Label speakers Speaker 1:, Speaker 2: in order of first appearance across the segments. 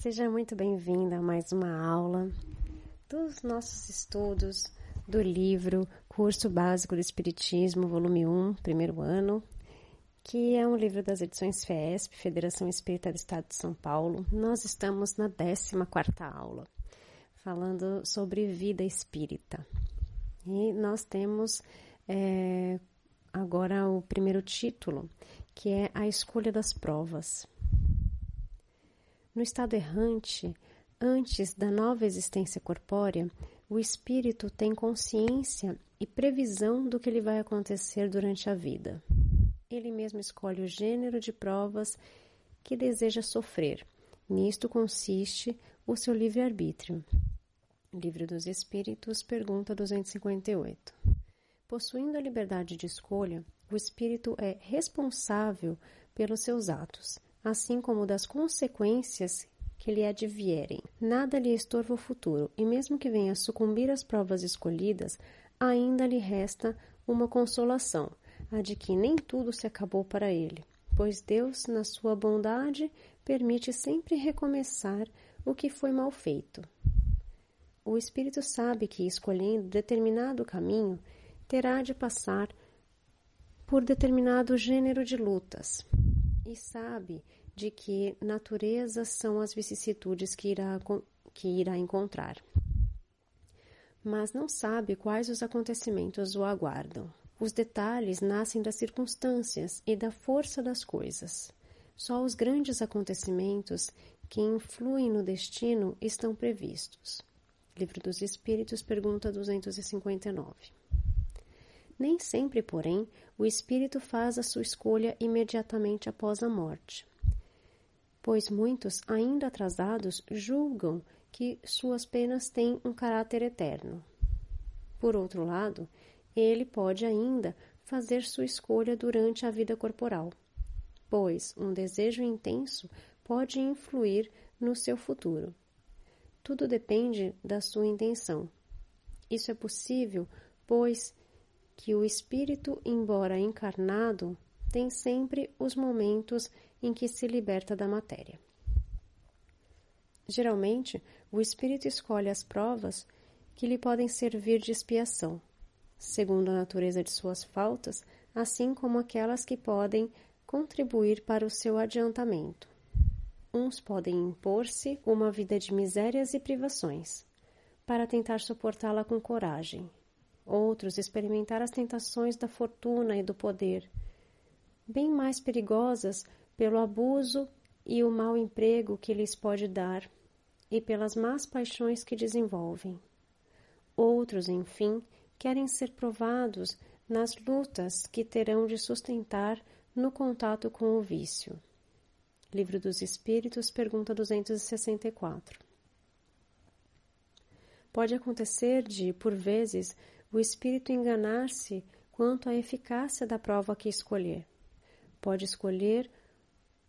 Speaker 1: Seja muito bem-vinda a mais uma aula dos nossos estudos do livro Curso Básico do Espiritismo, volume 1, primeiro ano, que é um livro das edições FESP, Federação Espírita do Estado de São Paulo. Nós estamos na 14ª aula, falando sobre vida espírita. E nós temos é, agora o primeiro título, que é a escolha das provas. No estado errante, antes da nova existência corpórea, o espírito tem consciência e previsão do que lhe vai acontecer durante a vida. Ele mesmo escolhe o gênero de provas que deseja sofrer. Nisto consiste o seu livre-arbítrio. Livro dos Espíritos, pergunta 258. Possuindo a liberdade de escolha, o espírito é responsável pelos seus atos assim como das consequências que lhe advierem. Nada lhe estorva o futuro, e mesmo que venha sucumbir às provas escolhidas, ainda lhe resta uma consolação, a de que nem tudo se acabou para ele, pois Deus, na sua bondade, permite sempre recomeçar o que foi mal feito. O espírito sabe que, escolhendo determinado caminho, terá de passar por determinado gênero de lutas, e sabe de que natureza são as vicissitudes que irá, que irá encontrar. Mas não sabe quais os acontecimentos o aguardam. Os detalhes nascem das circunstâncias e da força das coisas. Só os grandes acontecimentos que influem no destino estão previstos. Livro dos Espíritos, pergunta 259. Nem sempre, porém, o espírito faz a sua escolha imediatamente após a morte, pois muitos, ainda atrasados, julgam que suas penas têm um caráter eterno. Por outro lado, ele pode ainda fazer sua escolha durante a vida corporal, pois um desejo intenso pode influir no seu futuro. Tudo depende da sua intenção. Isso é possível, pois que o espírito, embora encarnado, tem sempre os momentos em que se liberta da matéria. Geralmente, o espírito escolhe as provas que lhe podem servir de expiação, segundo a natureza de suas faltas, assim como aquelas que podem contribuir para o seu adiantamento. Uns podem impor-se uma vida de misérias e privações, para tentar suportá-la com coragem, outros experimentar as tentações da fortuna e do poder, bem mais perigosas pelo abuso e o mau emprego que lhes pode dar, e pelas más paixões que desenvolvem. Outros, enfim, querem ser provados nas lutas que terão de sustentar no contato com o vício. Livro dos Espíritos, pergunta 264. Pode acontecer de, por vezes, o espírito enganar-se quanto à eficácia da prova que escolher. Pode escolher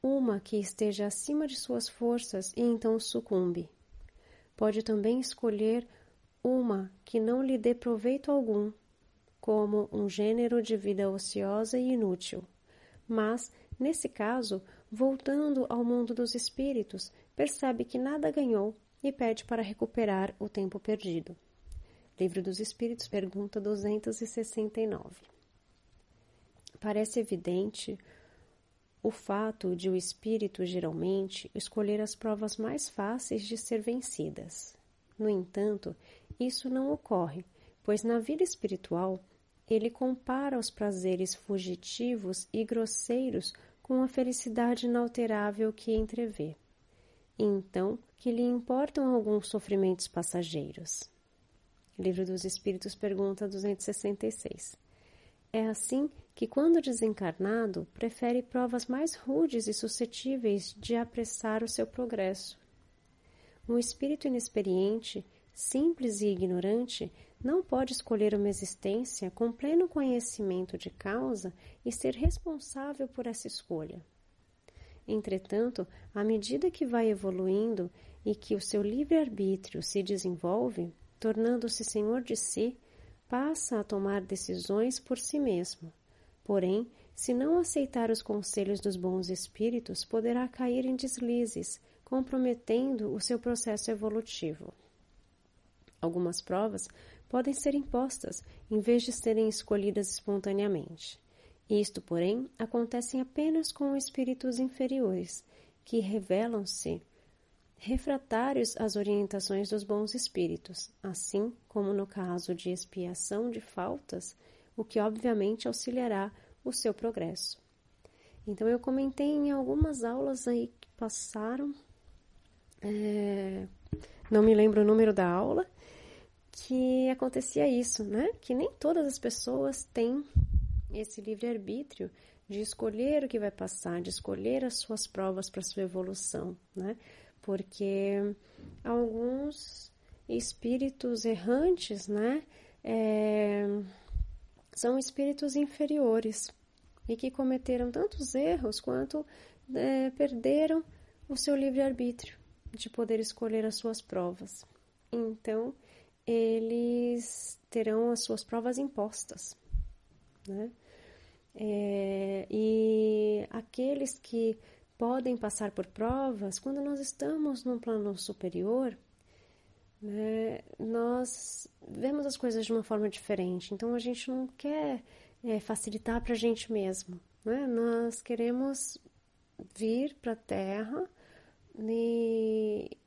Speaker 1: uma que esteja acima de suas forças e então sucumbe. Pode também escolher uma que não lhe dê proveito algum, como um gênero de vida ociosa e inútil. Mas, nesse caso, voltando ao mundo dos espíritos, percebe que nada ganhou e pede para recuperar o tempo perdido. Livro dos Espíritos, pergunta 269. Parece evidente o fato de o espírito geralmente escolher as provas mais fáceis de ser vencidas. No entanto, isso não ocorre, pois na vida espiritual ele compara os prazeres fugitivos e grosseiros com a felicidade inalterável que entrevê. Então, que lhe importam alguns sofrimentos passageiros. Livro dos Espíritos, pergunta 266. É assim que, quando desencarnado, prefere provas mais rudes e suscetíveis de apressar o seu progresso. Um espírito inexperiente, simples e ignorante, não pode escolher uma existência com pleno conhecimento de causa e ser responsável por essa escolha. Entretanto, à medida que vai evoluindo e que o seu livre-arbítrio se desenvolve, tornando-se senhor de si, passa a tomar decisões por si mesmo. Porém, se não aceitar os conselhos dos bons espíritos, poderá cair em deslizes, comprometendo o seu processo evolutivo. Algumas provas podem ser impostas em vez de serem escolhidas espontaneamente. Isto, porém, acontece apenas com espíritos inferiores, que revelam-se refratários às orientações dos bons espíritos, assim como no caso de expiação de faltas, o que obviamente auxiliará o seu progresso. Então, eu comentei em algumas aulas aí que passaram, é, não me lembro o número da aula, que acontecia isso, né? Que nem todas as pessoas têm esse livre-arbítrio de escolher o que vai passar, de escolher as suas provas para sua evolução, né? Porque alguns espíritos errantes, né? É, são espíritos inferiores e que cometeram tantos erros quanto é, perderam o seu livre-arbítrio de poder escolher as suas provas. Então, eles terão as suas provas impostas, né? É, e aqueles que podem passar por provas, quando nós estamos num plano superior, né, nós vemos as coisas de uma forma diferente. Então a gente não quer é, facilitar para a gente mesmo. Né? Nós queremos vir para a Terra e,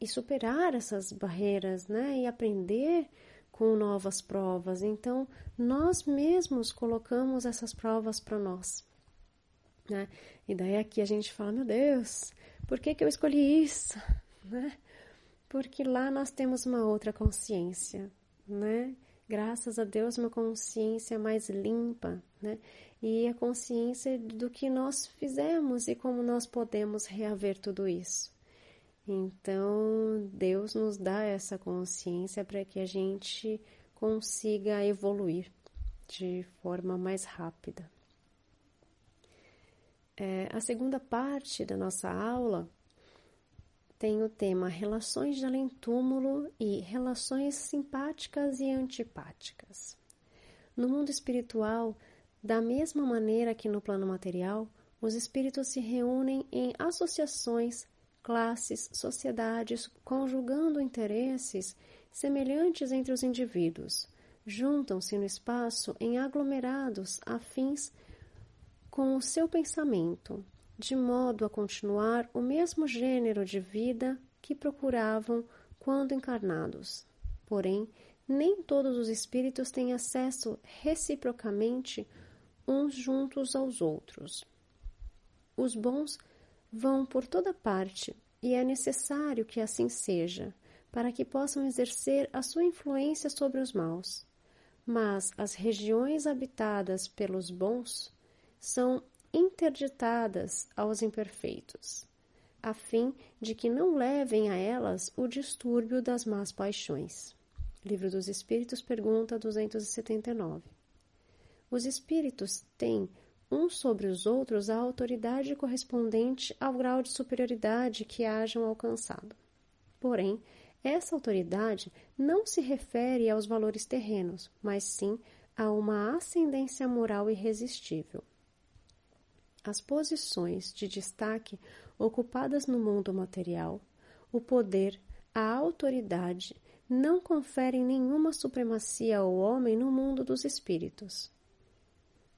Speaker 1: e superar essas barreiras, né? E aprender com novas provas. Então, nós mesmos colocamos essas provas para nós. Né? E daí aqui a gente fala, meu Deus, por que, que eu escolhi isso? Né? Porque lá nós temos uma outra consciência, né? Graças a Deus, uma consciência mais limpa, né? E a consciência do que nós fizemos e como nós podemos reaver tudo isso. Então, Deus nos dá essa consciência para que a gente consiga evoluir de forma mais rápida. É, a segunda parte da nossa aula tem o tema Relações de além-túmulo e Relações simpáticas e antipáticas. No mundo espiritual, da mesma maneira que no plano material, os espíritos se reúnem em associações classes, sociedades, conjugando interesses semelhantes entre os indivíduos, juntam-se no espaço em aglomerados afins com o seu pensamento, de modo a continuar o mesmo gênero de vida que procuravam quando encarnados. Porém, nem todos os espíritos têm acesso reciprocamente uns juntos aos outros. Os bons vão por toda parte e é necessário que assim seja, para que possam exercer a sua influência sobre os maus. Mas as regiões habitadas pelos bons são interditadas aos imperfeitos, a fim de que não levem a elas o distúrbio das más paixões. Livro dos Espíritos, pergunta 279. Os espíritos têm uns sobre os outros a autoridade correspondente ao grau de superioridade que hajam alcançado. Porém, essa autoridade não se refere aos valores terrenos, mas sim a uma ascendência moral irresistível. As posições de destaque ocupadas no mundo material, o poder, a autoridade não conferem nenhuma supremacia ao homem no mundo dos espíritos.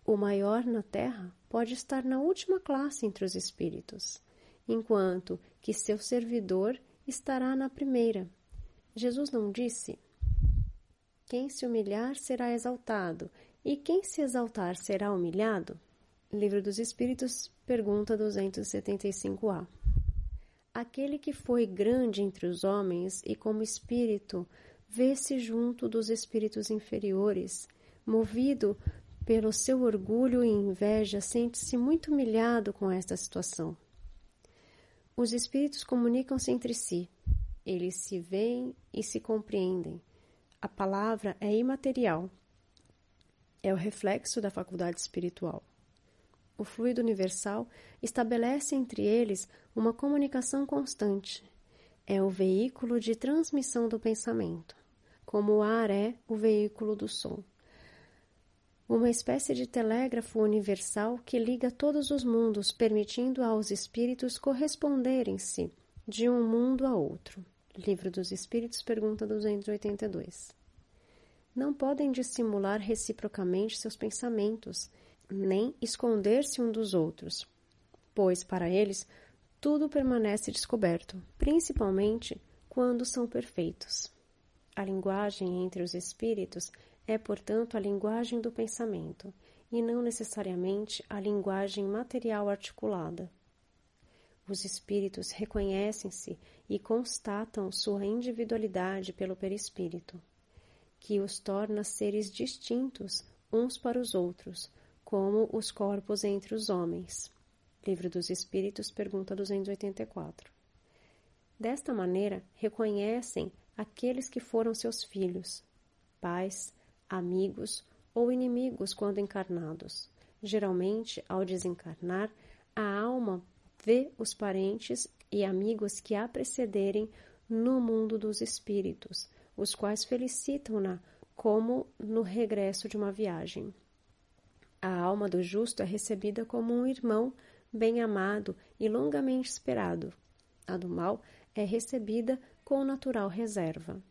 Speaker 1: O maior na terra pode estar na última classe entre os espíritos, enquanto que seu servidor estará na primeira. Jesus não disse: Quem se humilhar será exaltado, e quem se exaltar será humilhado? Livro dos Espíritos, pergunta 275a. Aquele que foi grande entre os homens e como espírito vê-se junto dos espíritos inferiores, movido pelo seu orgulho e inveja, sente-se muito humilhado com esta situação. Os espíritos comunicam-se entre si. Eles se veem e se compreendem. A palavra é imaterial. É o reflexo da faculdade espiritual. O fluido universal estabelece entre eles uma comunicação constante. É o veículo de transmissão do pensamento, como o ar é o veículo do som uma espécie de telégrafo universal que liga todos os mundos, permitindo aos espíritos corresponderem-se de um mundo a outro. Livro dos Espíritos, pergunta 282. Não podem dissimular reciprocamente seus pensamentos, nem esconder-se um dos outros, pois para eles tudo permanece descoberto, principalmente quando são perfeitos. A linguagem entre os espíritos é, portanto, a linguagem do pensamento, e não necessariamente a linguagem material articulada. Os espíritos reconhecem-se e constatam sua individualidade pelo perispírito, que os torna seres distintos uns para os outros, como os corpos entre os homens. Livro dos Espíritos, pergunta 284. Desta maneira, reconhecem aqueles que foram seus filhos, pais, amigos ou inimigos quando encarnados. Geralmente, ao desencarnar, a alma vê os parentes e amigos que a precederem no mundo dos espíritos, os quais felicitam-na como no regresso de uma viagem. A alma do justo é recebida como um irmão bem amado e longamente esperado. A do mal é recebida com natural reserva.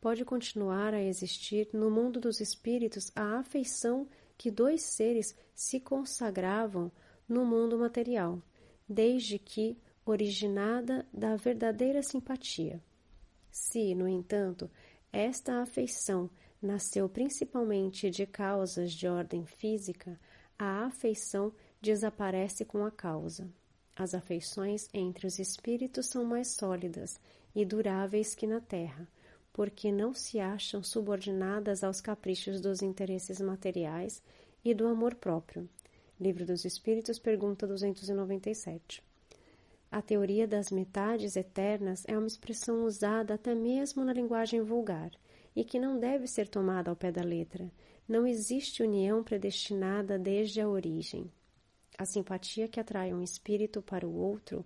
Speaker 1: Pode continuar a existir no mundo dos espíritos a afeição que dois seres se consagravam no mundo material, desde que originada da verdadeira simpatia. Se, no entanto, esta afeição nasceu principalmente de causas de ordem física, a afeição desaparece com a causa. As afeições entre os espíritos são mais sólidas e duráveis que na terra, porque não se acham subordinadas aos caprichos dos interesses materiais e do amor próprio, Livro dos Espíritos, pergunta 297. A teoria das metades eternas é uma expressão usada até mesmo na linguagem vulgar e que não deve ser tomada ao pé da letra. Não existe união predestinada desde a origem. A simpatia que atrai um espírito para o outro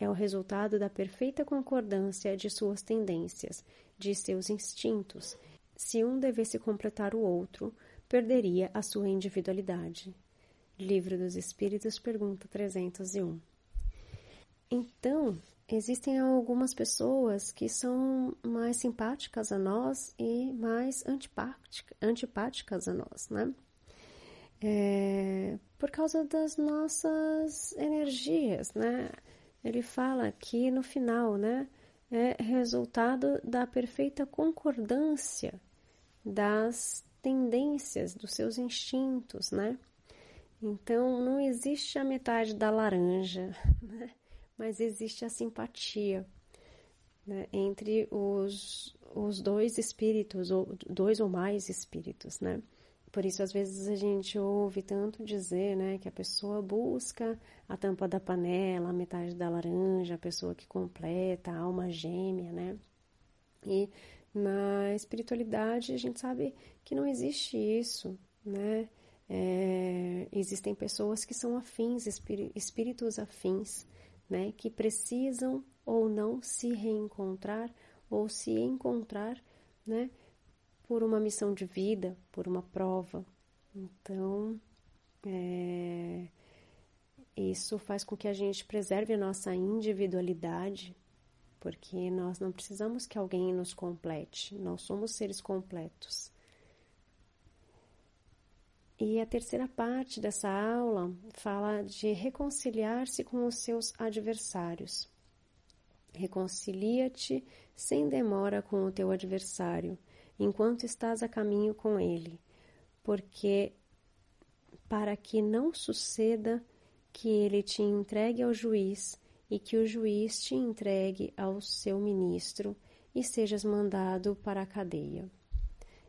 Speaker 1: é o resultado da perfeita concordância de suas tendências, de seus instintos. Se um devesse completar o outro, perderia a sua individualidade. Livro dos Espíritos, pergunta 301. Então, existem algumas pessoas que são mais simpáticas a nós e mais antipáticas a nós, né? É, por causa das nossas energias, né? Ele fala aqui no final, né? É resultado da perfeita concordância das tendências, dos seus instintos, né? Então, não existe a metade da laranja, né? Mas existe a simpatia né? entre os, os dois espíritos, ou dois ou mais espíritos, né? Por isso, às vezes, a gente ouve tanto dizer né, que a pessoa busca a tampa da panela, a metade da laranja, a pessoa que completa, a alma gêmea, né? E na espiritualidade a gente sabe que não existe isso, né? É, existem pessoas que são afins, espíritos afins, né, que precisam ou não se reencontrar ou se encontrar, né, por uma missão de vida, por uma prova. Então, é, isso faz com que a gente preserve a nossa individualidade, porque nós não precisamos que alguém nos complete, nós somos seres completos. E a terceira parte dessa aula fala de reconciliar-se com os seus adversários. Reconcilia-te sem demora com o teu adversário, enquanto estás a caminho com ele, porque para que não suceda que ele te entregue ao juiz e que o juiz te entregue ao seu ministro e sejas mandado para a cadeia.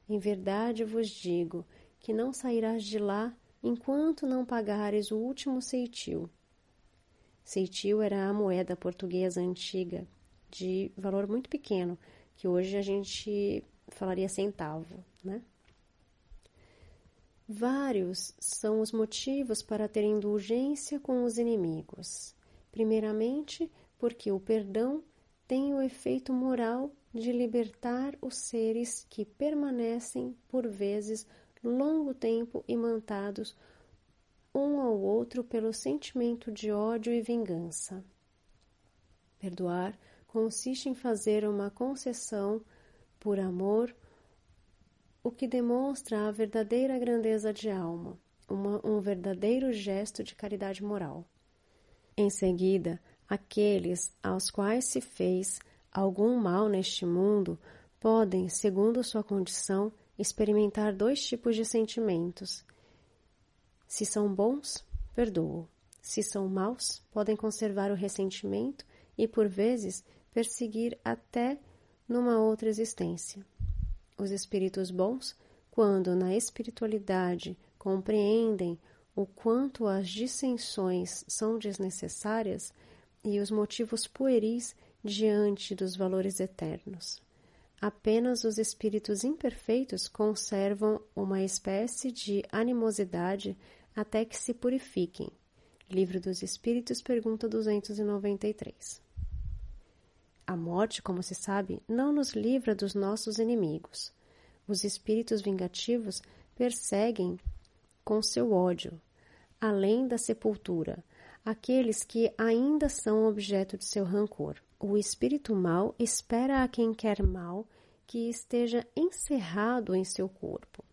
Speaker 1: Em verdade vos digo que não sairás de lá enquanto não pagares o último ceitil. Ceitil era a moeda portuguesa antiga, de valor muito pequeno, que hoje a gente falaria centavo, né? Vários são os motivos para ter indulgência com os inimigos. Primeiramente, porque o perdão tem o efeito moral de libertar os seres que permanecem, por vezes, longo tempo imantados um ao outro pelo sentimento de ódio e vingança. Perdoar consiste em fazer uma concessão por amor, o que demonstra a verdadeira grandeza de alma, uma, um verdadeiro gesto de caridade moral. Em seguida, aqueles aos quais se fez algum mal neste mundo podem, segundo sua condição, experimentar dois tipos de sentimentos. Se são bons, perdoam. Se são maus, podem conservar o ressentimento e, por vezes, perseguir até numa outra existência. Os espíritos bons, quando na espiritualidade compreendem o quanto as dissensões são desnecessárias e os motivos pueris diante dos valores eternos. Apenas os espíritos imperfeitos conservam uma espécie de animosidade até que se purifiquem. Livro dos Espíritos, pergunta 293. A morte, como se sabe, não nos livra dos nossos inimigos. Os espíritos vingativos perseguem com seu ódio, além da sepultura, aqueles que ainda são objeto de seu rancor. O espírito mau espera a quem quer mal que esteja encerrado em seu corpo,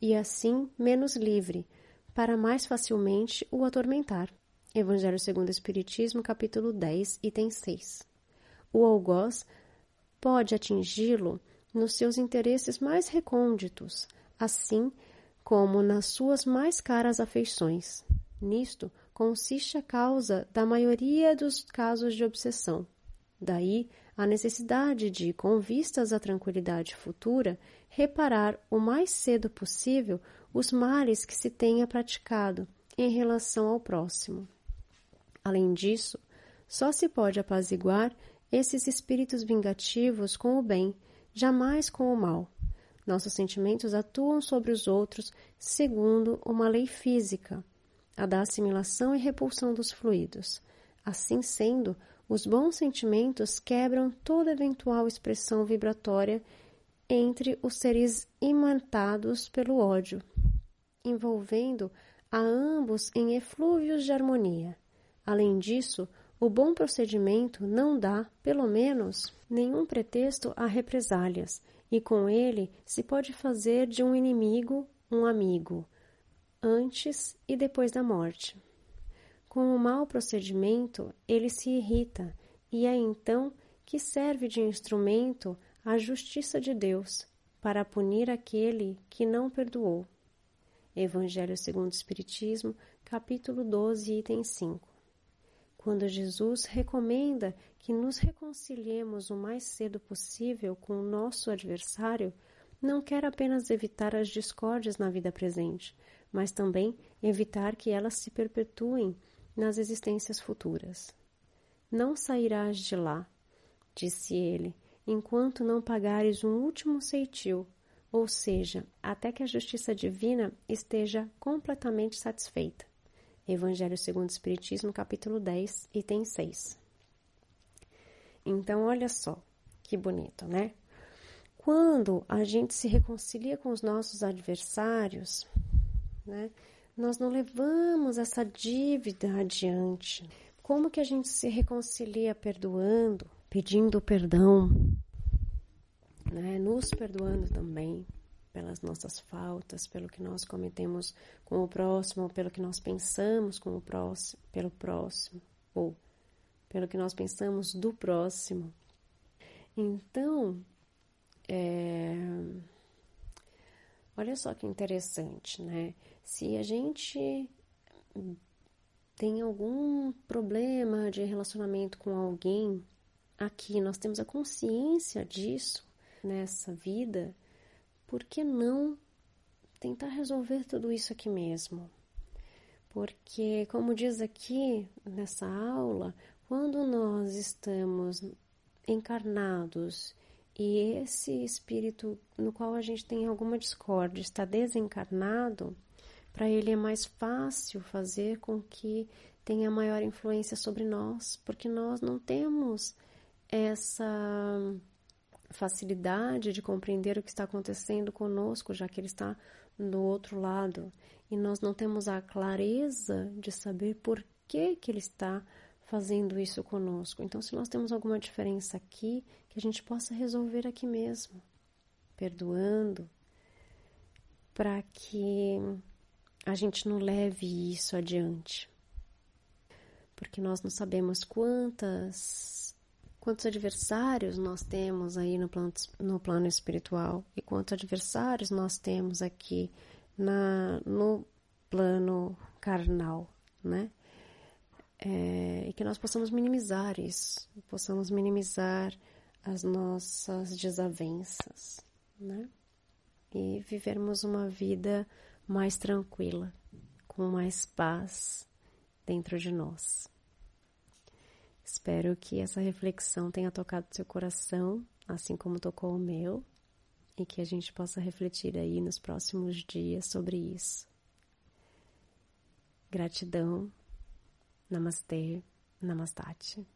Speaker 1: e assim menos livre, para mais facilmente o atormentar. Evangelho segundo o Espiritismo, capítulo 10, item 6. O algoz pode atingi-lo nos seus interesses mais recônditos, assim como nas suas mais caras afeições. Nisto consiste a causa da maioria dos casos de obsessão. Daí a necessidade de, com vistas à tranquilidade futura, reparar o mais cedo possível os males que se tenha praticado em relação ao próximo. Além disso, só se pode apaziguar esses espíritos vingativos com o bem, jamais com o mal. Nossos sentimentos atuam sobre os outros segundo uma lei física, a da assimilação e repulsão dos fluidos. Assim sendo, os bons sentimentos quebram toda eventual expressão vibratória entre os seres imantados pelo ódio, envolvendo a ambos em eflúvios de harmonia. Além disso, o bom procedimento não dá, pelo menos, nenhum pretexto a represálias, e com ele se pode fazer de um inimigo um amigo, antes e depois da morte. Com o mau procedimento, ele se irrita, e é então que serve de instrumento a justiça de Deus para punir aquele que não perdoou. Evangelho segundo o Espiritismo, capítulo 12, item 5. Quando Jesus recomenda que nos reconciliemos o mais cedo possível com o nosso adversário, não quer apenas evitar as discórdias na vida presente, mas também evitar que elas se perpetuem nas existências futuras. Não sairás de lá, disse ele, enquanto não pagares um último ceitil, ou seja, até que a justiça divina esteja completamente satisfeita. Evangelho segundo o Espiritismo, capítulo 10, item 6. Então, olha só, que bonito, né? Quando a gente se reconcilia com os nossos adversários, né? Nós não levamos essa dívida adiante. Como que a gente se reconcilia perdoando, pedindo perdão, né? nos perdoando também pelas nossas faltas, pelo que nós cometemos com o próximo, pelo que nós pensamos com o próximo, pelo próximo, ou pelo que nós pensamos do próximo. Então, é, Olha só que interessante, né? Se a gente tem algum problema de relacionamento com alguém, aqui nós temos a consciência disso nessa vida, por que não tentar resolver tudo isso aqui mesmo? Porque, como diz aqui nessa aula, quando nós estamos encarnados e esse espírito no qual a gente tem alguma discórdia está desencarnado, para ele é mais fácil fazer com que tenha maior influência sobre nós, porque nós não temos essa facilidade de compreender o que está acontecendo conosco, já que ele está do outro lado, e nós não temos a clareza de saber por que que ele está fazendo isso conosco. Então, se nós temos alguma diferença aqui, que a gente possa resolver aqui mesmo, perdoando, para que a gente não leve isso adiante. Porque nós não sabemos quantas quantos adversários nós temos aí no plano, no plano espiritual e quantos adversários nós temos aqui na, no plano carnal, né? É, e que nós possamos minimizar isso, possamos minimizar as nossas desavenças, né? E vivermos uma vida mais tranquila, com mais paz dentro de nós. Espero que essa reflexão tenha tocado seu coração, assim como tocou o meu, e que a gente possa refletir aí nos próximos dias sobre isso. Gratidão. Namastê. Namastate.